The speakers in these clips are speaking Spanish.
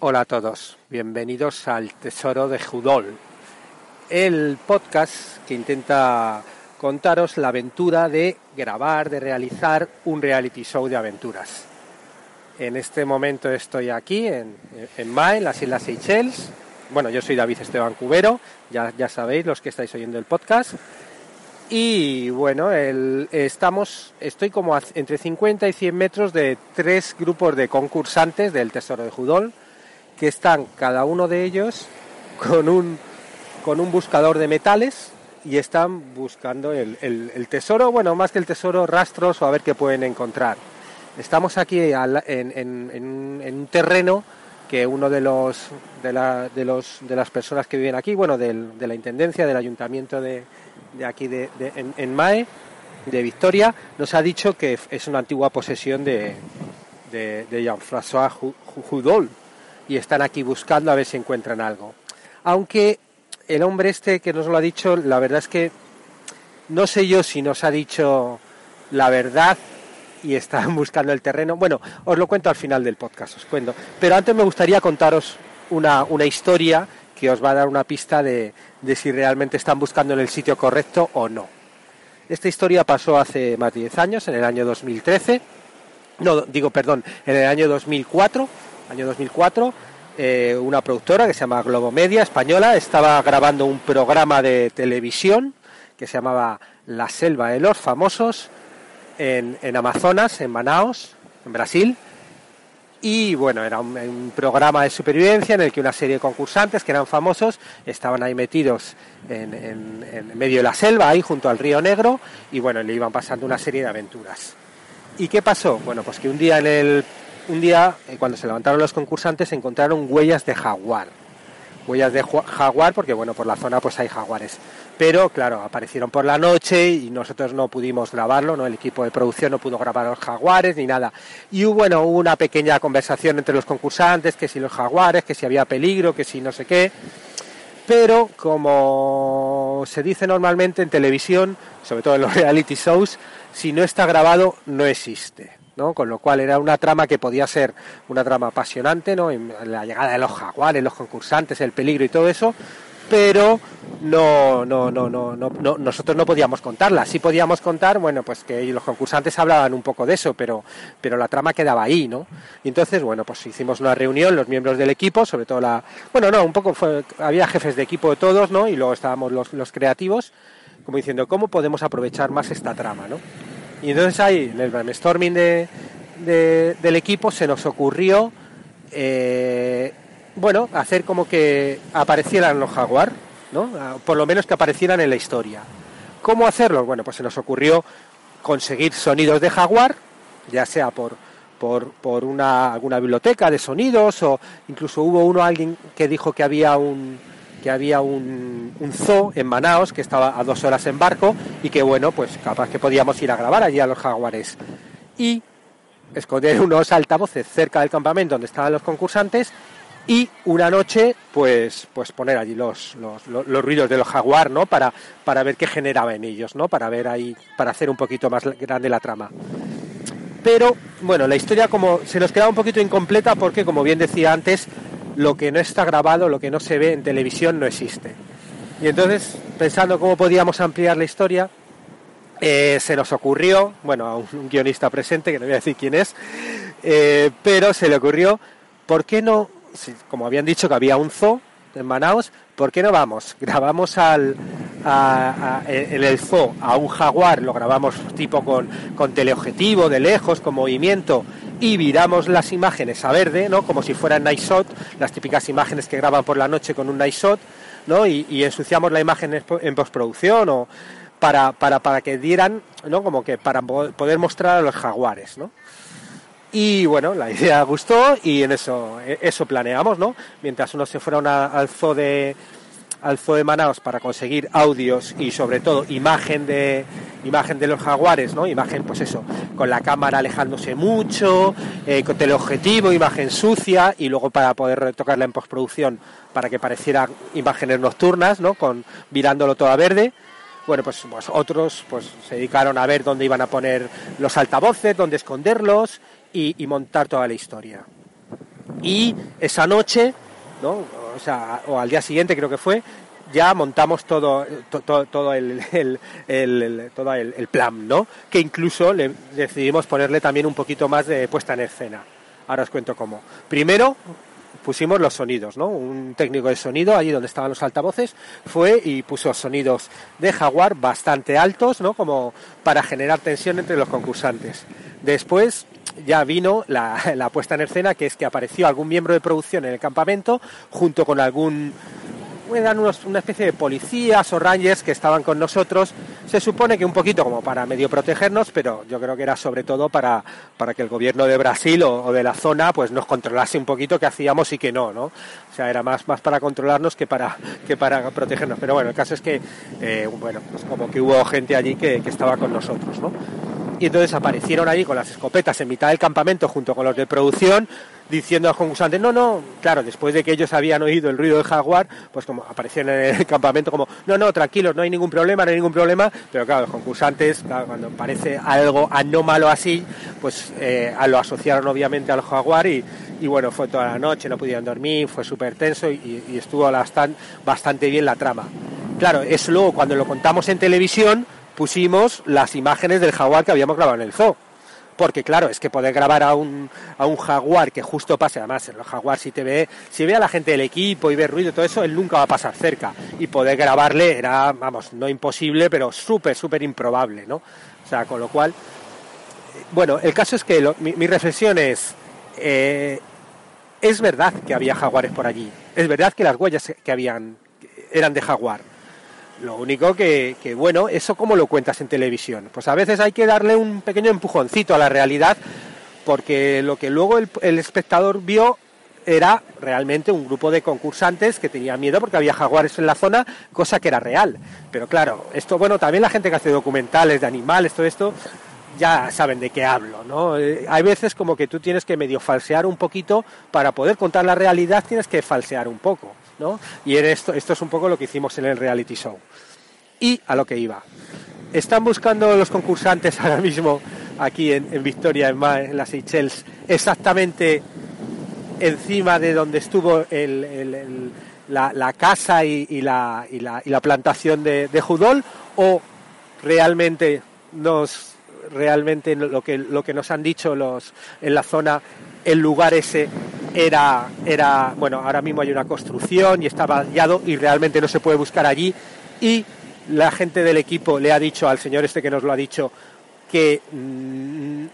Hola a todos, bienvenidos al Tesoro de Judol, el podcast que intenta contaros la aventura de grabar, de realizar un reality show de aventuras. En este momento estoy aquí en, en en las Islas Seychelles. Bueno, yo soy David Esteban Cubero, ya, ya sabéis los que estáis oyendo el podcast. Y bueno, estamos, estoy como a, entre 50 y 100 metros de tres grupos de concursantes del Tesoro de Judol, que están cada uno de ellos con un, con un buscador de metales y están buscando el, el, tesoro, bueno, más que el tesoro, rastros o a ver qué pueden encontrar. Estamos aquí en, en un terreno que uno de los, de, la, de, los, de las personas que viven aquí, bueno, del, de la Intendencia, del Ayuntamiento de, de aquí de, en, en, Mae, de Victoria, nos ha dicho que es una antigua posesión de, de, de Jean-François Judol y están aquí buscando a ver si encuentran algo. Aunque el hombre este que nos lo ha dicho, la verdad es que no sé yo si nos ha dicho la verdad y están buscando el terreno. Bueno, os lo cuento al final del podcast, os cuento. Pero antes me gustaría contaros una, una historia que os va a dar una pista de, de, si realmente están buscando en el sitio correcto o no. Esta historia pasó hace más de 10 años, en el año 2013. No, digo, perdón, en el año 2004. Año 2004 eh, una productora que se llama Globo Media, española, estaba grabando un programa de televisión que se llamaba La Selva de los Famosos en, Amazonas, en Manaos, en Brasil. Y bueno, era un, programa de supervivencia en el que una serie de concursantes que eran famosos estaban ahí metidos en medio de la selva, ahí junto al río Negro, y bueno, le iban pasando una serie de aventuras. ¿Y qué pasó? Bueno, pues que un día en el un día, eh, cuando se levantaron los concursantes, encontraron huellas de jaguar. Huellas de jaguar, porque bueno, por la zona pues hay jaguares. Pero claro, aparecieron por la noche y nosotros no pudimos grabarlo, ¿no? El equipo de producción no pudo grabar los jaguares ni nada. Y bueno, hubo una pequeña conversación entre los concursantes, que si los jaguares, que si había peligro, que si no sé qué. Pero como se dice normalmente en televisión, sobre todo en los reality shows, si no está grabado, no existe. ¿No? Con lo cual era una trama que podía ser una trama apasionante, ¿no? En la llegada de los jaguares, los concursantes, el peligro y todo eso, pero no, no, no, no, no, no, nosotros no podíamos contarla. Sí podíamos contar, bueno, pues que los concursantes hablaban un poco de eso, pero, pero la trama quedaba ahí, ¿no? Y entonces, bueno, pues hicimos una reunión, los miembros del equipo, sobre todo la, bueno, no, un poco fue, había jefes de equipo de todos, ¿no? Y luego estábamos los, los creativos, como diciendo, ¿cómo podemos aprovechar más esta trama, ¿no? Y entonces ahí, en el brainstorming de, de, del equipo, se nos ocurrió, eh, bueno, hacer como que aparecieran los jaguar, ¿no? Por lo menos que aparecieran en la historia. ¿Cómo hacerlo? Bueno, pues se nos ocurrió conseguir sonidos de jaguar, ya sea por, por, por una, alguna biblioteca de sonidos o incluso hubo uno, alguien que dijo que había un, que había un, un, zoo en Manaos que estaba a dos horas en barco y que bueno, pues capaz que podíamos ir a grabar allí a los jaguares. Y esconder unos altavoces cerca del campamento donde estaban los concursantes y una noche pues pues poner allí los, los, los, los ruidos de los jaguar no para, para ver qué generaba en ellos no para ver ahí para hacer un poquito más grande la trama. Pero bueno la historia como se nos quedaba un poquito incompleta porque como bien decía antes lo que no está grabado, lo que no se ve en televisión no existe. Y entonces, pensando cómo podíamos ampliar la historia, eh, se nos ocurrió, bueno, a un, guionista presente, que no voy a decir quién es, eh, pero se le ocurrió, ¿por qué no, como habían dicho que había un zoo en Manaus, ¿por qué no vamos? Grabamos al, a, en el zoo a un jaguar, lo grabamos tipo con teleobjetivo, de lejos, con movimiento, y viramos las imágenes a verde, ¿no? Como si fueran night shot, las típicas imágenes que graban por la noche con un night shot, ¿no? Y, ensuciamos la imagen en postproducción o para, para, para que dieran, ¿no? Como que para poder mostrar a los jaguares, ¿no? Y bueno, la idea gustó y en eso, eso planeamos, ¿no? Mientras unos se fueron al zoo de, al zoo de Manaos para conseguir audios y sobre todo imagen de imagen de los jaguares, ¿no? Imagen, pues eso, con la cámara alejándose mucho, eh, con teleobjetivo, imagen sucia y luego para poder retocarla en postproducción para que pareciera imágenes nocturnas, ¿no? Con mirándolo todo a verde. Bueno, pues, pues otros pues se dedicaron a ver dónde iban a poner los altavoces, dónde esconderlos y, y montar toda la historia. Y esa noche, ¿no? O sea, o al día siguiente creo que fue, ya montamos todo, todo, todo, el, el, todo el, plan, ¿no? Que incluso le decidimos ponerle también un poquito más de puesta en escena. Ahora os cuento cómo. Primero pusimos los sonidos, ¿no? Un técnico de sonido allí donde estaban los altavoces fue y puso sonidos de jaguar bastante altos, ¿no? Como para generar tensión entre los concursantes. Después ya vino la, la puesta en escena, que es que apareció algún miembro de producción en el campamento junto con algún eran unos, una especie de policías o rangers que estaban con nosotros. Se supone que un poquito como para medio protegernos, pero yo creo que era sobre todo para, para que el gobierno de Brasil o, de la zona pues nos controlase un poquito qué hacíamos y qué no, ¿no? O sea, era más, más para controlarnos que para, que para protegernos. Pero bueno, el caso es que, eh, bueno, pues como que hubo gente allí que, que estaba con nosotros, ¿no? Y entonces aparecieron allí con las escopetas en mitad del campamento junto con los de producción diciendo a los concursantes, no, no, claro, después de que ellos habían oído el ruido del jaguar, pues como aparecieron en el campamento como, no, no, tranquilos, no hay ningún problema, no hay ningún problema, pero claro, los concursantes, cuando parece algo anómalo así, pues eh, lo asociaron obviamente al jaguar y, y, bueno, fue toda la noche, no pudieron dormir, fue súper tenso y, y estuvo bastante bien la trama. Claro, eso luego cuando lo contamos en televisión, pusimos las imágenes del jaguar que habíamos grabado en el zoo. Porque claro, es que poder grabar a un, a un jaguar que justo pase, además el jaguar si te ve, si ve a la gente del equipo y ve ruido y todo eso, él nunca va a pasar cerca. Y poder grabarle era, vamos, no imposible, pero súper, súper improbable, ¿no? O sea, con lo cual, bueno, el caso es que mi, reflexión es, eh, es verdad que había jaguares por allí, es verdad que las huellas que habían eran de jaguar, lo único que, bueno, eso como lo cuentas en televisión. Pues a veces hay que darle un pequeño empujoncito a la realidad, porque lo que luego el, espectador vio era realmente un grupo de concursantes que tenían miedo porque había jaguares en la zona, cosa que era real. Pero claro, esto, bueno, también la gente que hace documentales de animales, todo esto, ya saben de qué hablo, ¿no? Eh, hay veces como que tú tienes que medio falsear un poquito para poder contar la realidad, tienes que falsear un poco. Y esto, es un poco lo que hicimos en el reality show. Y a lo que iba. Están buscando los concursantes ahora mismo aquí en, Victoria, en, las Seychelles, exactamente encima de donde estuvo la, casa y, la, plantación de, de, Judol o realmente nos realmente lo que, lo que nos han dicho los en la zona el lugar ese era, era, bueno, ahora mismo hay una construcción y está vallado y realmente no se puede buscar allí. Y la gente del equipo le ha dicho al señor este que nos lo ha dicho que mm,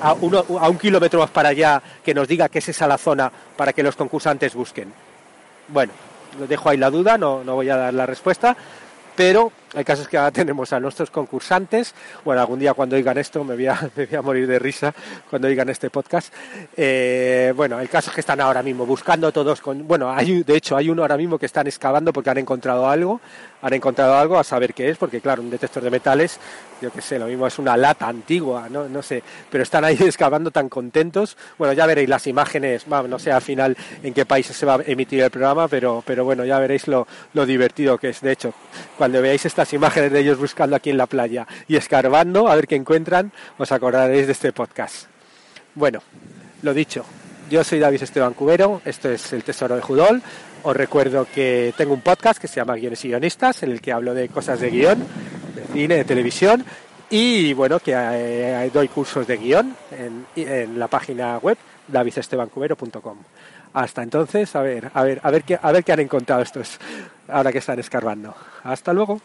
a, a un kilómetro más para allá que nos diga que es esa la zona para que los concursantes busquen. Bueno, dejo ahí la duda, no, no voy a dar la respuesta, pero el caso es que ahora tenemos a nuestros concursantes. Bueno, algún día cuando oigan esto me voy a, morir de risa cuando oigan este podcast. Eh, bueno, el caso es que están ahora mismo buscando todos con. Bueno, hay, de hecho, hay uno ahora mismo que están excavando porque han encontrado algo. Han encontrado algo a saber qué es, porque claro, un detector de metales, yo qué sé, lo mismo es una lata antigua, no, no sé. Pero están ahí excavando tan contentos. Bueno, ya veréis las imágenes, no sé al final en qué países se va a emitir el programa, pero, pero bueno, ya veréis lo, lo divertido que es. De hecho, cuando veáis estas imágenes de ellos buscando aquí en la playa y escarbando a ver qué encuentran, os acordaréis de este podcast. Bueno, lo dicho, yo soy David Esteban Cubero, esto es El Tesoro de Judol. Os recuerdo que tengo un podcast que se llama Guiones y Guionistas, en el que hablo de cosas de guion, de cine, de televisión, y bueno, que eh, doy cursos de guion en, la página web davidestebancubero.com. Hasta entonces, a ver, a ver, a ver qué, a ver qué han encontrado estos ahora que están escarbando. Hasta luego.